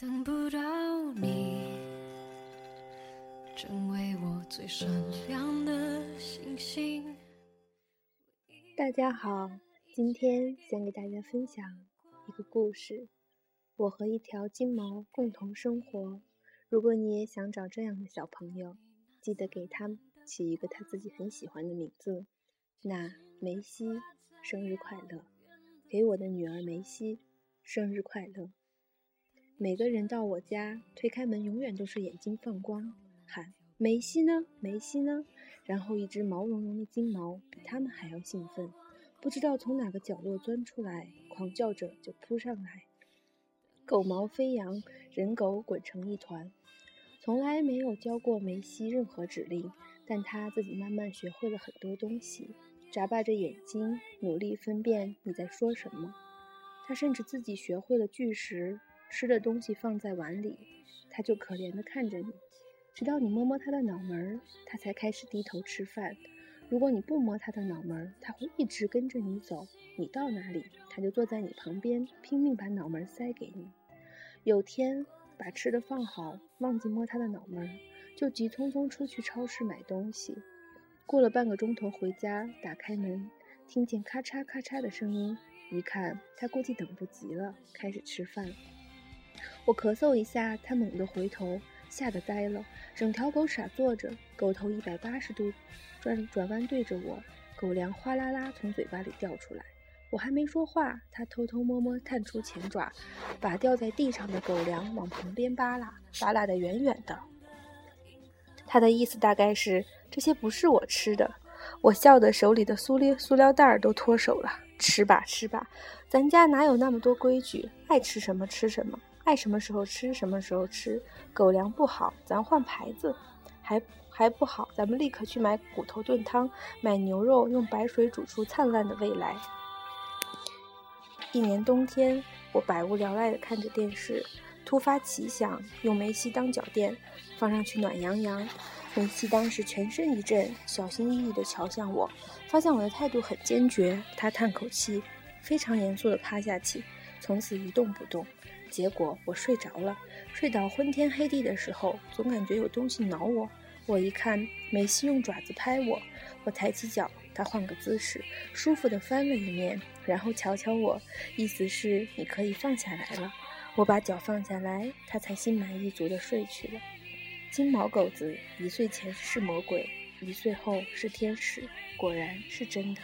等不到你，成为我最闪亮的星星。大家好，今天想给大家分享一个故事。我和一条金毛共同生活。如果你也想找这样的小朋友，记得给他起一个他自己很喜欢的名字。那梅西，生日快乐！给我的女儿梅西，生日快乐！每个人到我家，推开门永远都是眼睛放光，喊梅西呢？梅西呢？然后一只毛茸茸的金毛比他们还要兴奋，不知道从哪个角落钻出来，狂叫着就扑上来，狗毛飞扬，人狗滚成一团。从来没有教过梅西任何指令，但他自己慢慢学会了很多东西，眨巴着眼睛，努力分辨你在说什么。他甚至自己学会了句式。吃的东西放在碗里，他就可怜地看着你，直到你摸摸他的脑门儿，他才开始低头吃饭。如果你不摸他的脑门儿，他会一直跟着你走，你到哪里，他就坐在你旁边，拼命把脑门塞给你。有天把吃的放好，忘记摸他的脑门儿，就急匆匆出去超市买东西。过了半个钟头回家，打开门，听见咔嚓咔嚓的声音，一看他估计等不及了，开始吃饭。我咳嗽一下，他猛地回头，吓得呆了。整条狗傻坐着，狗头一百八十度转转弯对着我，狗粮哗啦啦从嘴巴里掉出来。我还没说话，它偷偷摸摸探出前爪，把掉在地上的狗粮往旁边扒拉，扒拉得远远的。它的意思大概是这些不是我吃的。我笑得手里的塑料塑料袋都脱手了。吃吧吃吧，咱家哪有那么多规矩？爱吃什么吃什么。爱什么时候吃什么时候吃，狗粮不好，咱换牌子；还还不好，咱们立刻去买骨头炖汤，买牛肉用白水煮出灿烂的未来。一年冬天，我百无聊赖地看着电视，突发奇想，用梅西当脚垫，放上去暖洋洋。梅西当时全身一震，小心翼翼地瞧向我，发现我的态度很坚决，他叹口气，非常严肃地趴下去，从此一动不动。结果我睡着了，睡到昏天黑地的时候，总感觉有东西挠我。我一看，梅西用爪子拍我。我抬起脚，他换个姿势，舒服地翻了一面，然后瞧瞧我，意思是你可以放下来了。我把脚放下来，他才心满意足地睡去了。金毛狗子一岁前是魔鬼，一岁后是天使，果然是真的。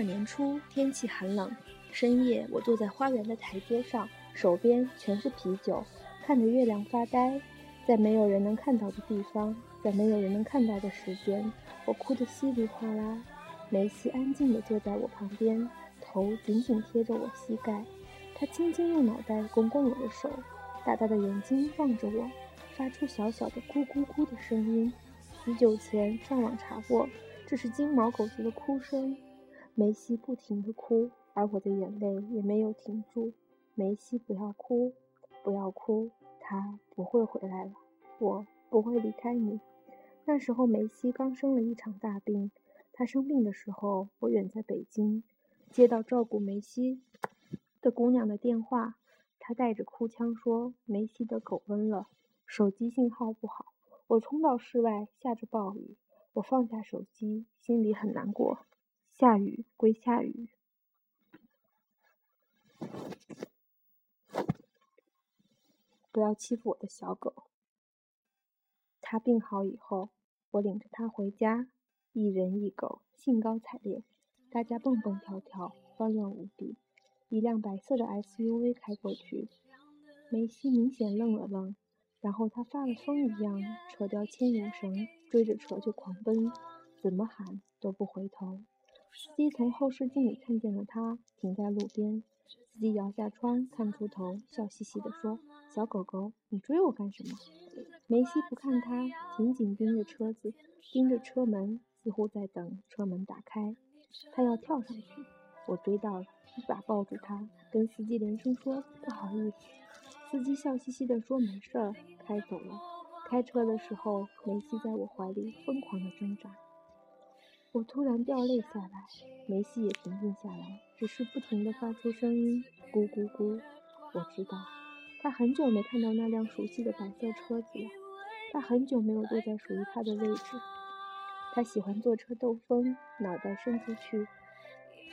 二年初，天气寒冷，深夜我坐在花园的台阶上，手边全是啤酒，看着月亮发呆。在没有人能看到的地方，在没有人能看到的时间，我哭得稀里哗啦。梅西安静地坐在我旁边，头紧紧贴着我膝盖，他轻轻用脑袋拱拱我的手，大大的眼睛望着我，发出小小的咕咕咕的声音。许久前上网查过，这是金毛狗子的哭声。梅西不停地哭，而我的眼泪也没有停住。梅西，不要哭，不要哭，他不会回来了，我不会离开你。那时候梅西刚生了一场大病，他生病的时候，我远在北京，接到照顾梅西的姑娘的电话，她带着哭腔说梅西的狗瘟了，手机信号不好。我冲到室外，下着暴雨，我放下手机，心里很难过。下雨归下雨，不要欺负我的小狗。他病好以后，我领着他回家，一人一狗，兴高采烈，大家蹦蹦跳跳，欢乐无比。一辆白色的 SUV 开过去，梅西明显愣了愣，然后他发了疯一样扯掉牵引绳，追着车就狂奔，怎么喊都不回头。司机从后视镜里看见了他，停在路边。司机摇下窗，探出头，笑嘻嘻地说：“小狗狗，你追我干什么？”梅西不看他，紧紧盯着车子，盯着车门，似乎在等车门打开。他要跳上去，我追到了，一把抱住他，跟司机连声说：“不好意思。”司机笑嘻嘻地说：“没事儿。”开走了。开车的时候，梅西在我怀里疯狂地挣扎。我突然掉泪下来，梅西也平静下来，只是不停地发出声音：“咕咕咕。”我知道，他很久没看到那辆熟悉的白色车子了。他很久没有坐在属于他的位置。他喜欢坐车兜风，脑袋伸出去，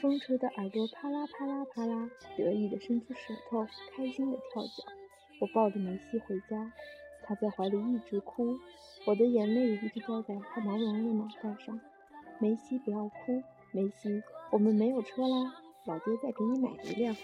风吹的耳朵啪啦啪啦啪啦，得意地伸出舌头，开心地跳脚。我抱着梅西回家，他在怀里一直哭，我的眼泪一直掉在他毛茸茸的脑袋上。梅西，不要哭，梅西，我们没有车啦，老爹再给你买一辆。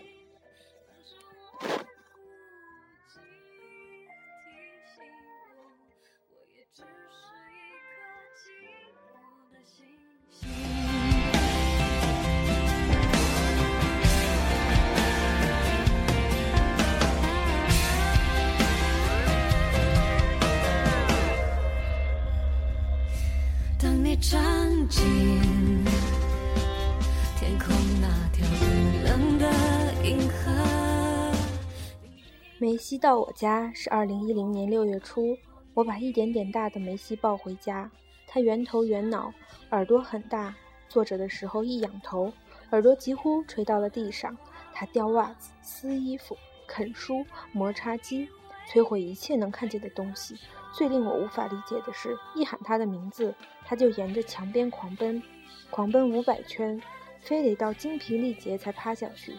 梅西到我家是二零一零年六月初，我把一点点大的梅西抱回家。他圆头圆脑，耳朵很大，坐着的时候一仰头，耳朵几乎垂到了地上。他掉袜子、撕衣服、啃书、磨擦机，摧毁一切能看见的东西。最令我无法理解的是，一喊他的名字，他就沿着墙边狂奔，狂奔五百圈，非得到精疲力竭才趴下去。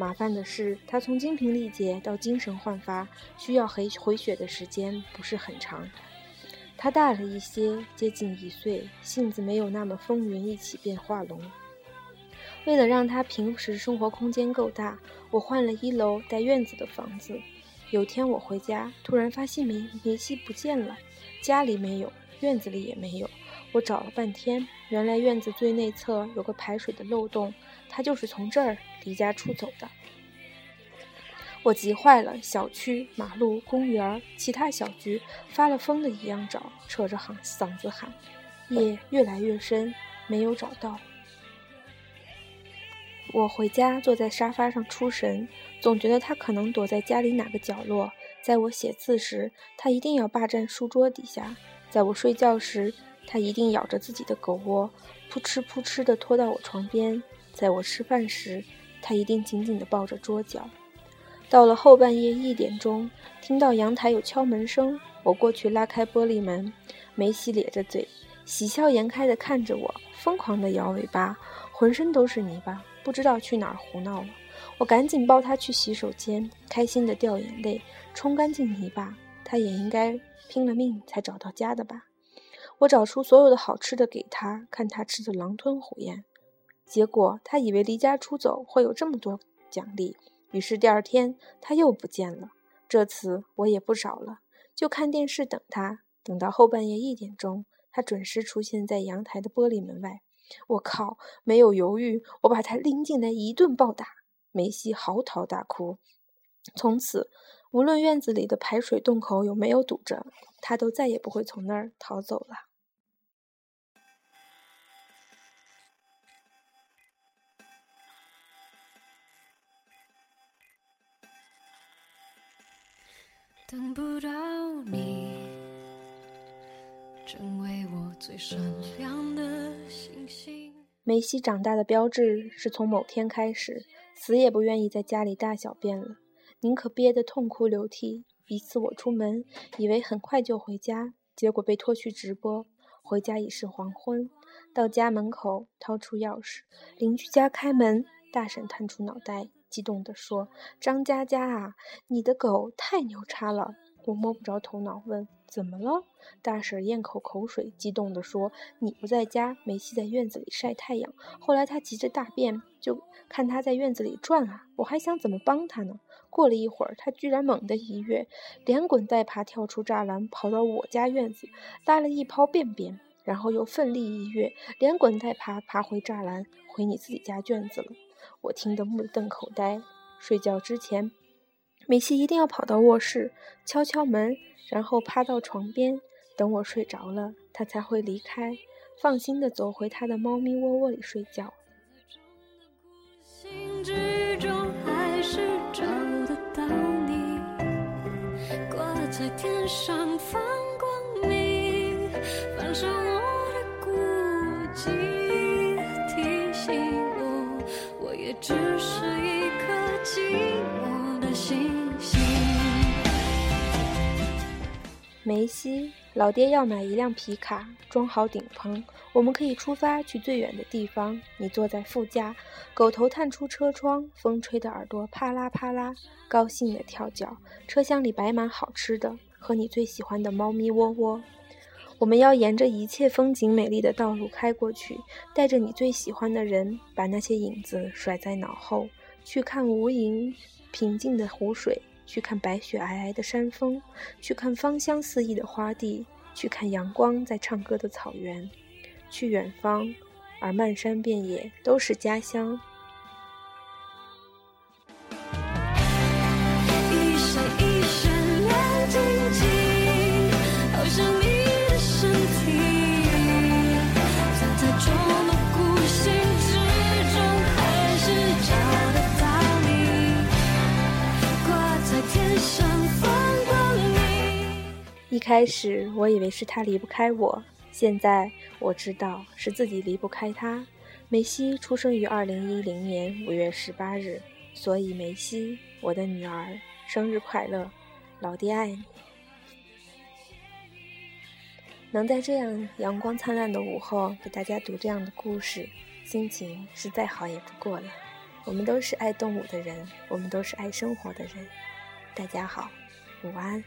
麻烦的是，他从精疲力竭到精神焕发，需要回回血的时间不是很长。他大了一些，接近一岁，性子没有那么风云一起变化龙。为了让他平时生活空间够大，我换了一楼带院子的房子。有天我回家，突然发现梅梅西不见了，家里没有，院子里也没有。我找了半天，原来院子最内侧有个排水的漏洞，他就是从这儿离家出走的。我急坏了，小区、马路、公园、其他小区发了疯的一样找，扯着喊嗓子喊。夜越来越深，没有找到。我回家坐在沙发上出神，总觉得他可能躲在家里哪个角落。在我写字时，他一定要霸占书桌底下；在我睡觉时，他一定咬着自己的狗窝，扑哧扑哧地拖到我床边；在我吃饭时，他一定紧紧地抱着桌角。到了后半夜一点钟，听到阳台有敲门声，我过去拉开玻璃门，梅西咧着嘴，喜笑颜开地看着我，疯狂地摇尾巴，浑身都是泥巴。不知道去哪儿胡闹了，我赶紧抱他去洗手间，开心的掉眼泪，冲干净泥巴。他也应该拼了命才找到家的吧？我找出所有的好吃的给他，看他吃的狼吞虎咽。结果他以为离家出走会有这么多奖励，于是第二天他又不见了。这次我也不找了，就看电视等他。等到后半夜一点钟，他准时出现在阳台的玻璃门外。我靠！没有犹豫，我把他拎进来一顿暴打。梅西嚎啕大哭。从此，无论院子里的排水洞口有没有堵着，他都再也不会从那儿逃走了。等不到你，成为我最闪亮的星星。梅西长大的标志是从某天开始，死也不愿意在家里大小便了，宁可憋得痛哭流涕。一次我出门，以为很快就回家，结果被拖去直播。回家已是黄昏，到家门口掏出钥匙，邻居家开门，大婶探出脑袋，激动地说：“张佳佳啊，你的狗太牛叉了！”我摸不着头脑，问：“怎么了？”大婶咽口口水，激动地说：“你不在家，梅西在院子里晒太阳。后来他急着大便，就看他在院子里转啊。我还想怎么帮他呢。过了一会儿，他居然猛地一跃，连滚带爬跳出栅栏，跑到我家院子，拉了一泡便便，然后又奋力一跃，连滚带爬爬回栅栏，回你自己家院子了。”我听得目瞪口呆。睡觉之前。梅西一定要跑到卧室敲敲门，然后趴到床边等我睡着了，他才会离开，放心的走回他的猫咪窝窝里睡觉。在天上放光明，反射我的孤寂，也只是一颗寂寞的星星。梅西，老爹要买一辆皮卡，装好顶棚，我们可以出发去最远的地方。你坐在副驾，狗头探出车窗，风吹的耳朵啪啦啪啦，高兴的跳脚。车厢里摆满好吃的，和你最喜欢的猫咪窝窝。我们要沿着一切风景美丽的道路开过去，带着你最喜欢的人，把那些影子甩在脑后，去看无垠平静的湖水。去看白雪皑皑的山峰，去看芳香四溢的花地，去看阳光在唱歌的草原，去远方，而漫山遍野都是家乡。开始我以为是他离不开我，现在我知道是自己离不开他。梅西出生于二零一零年五月十八日，所以梅西，我的女儿，生日快乐，老爹爱你。能在这样阳光灿烂的午后给大家读这样的故事，心情是再好也不过了。我们都是爱动物的人，我们都是爱生活的人。大家好，午安。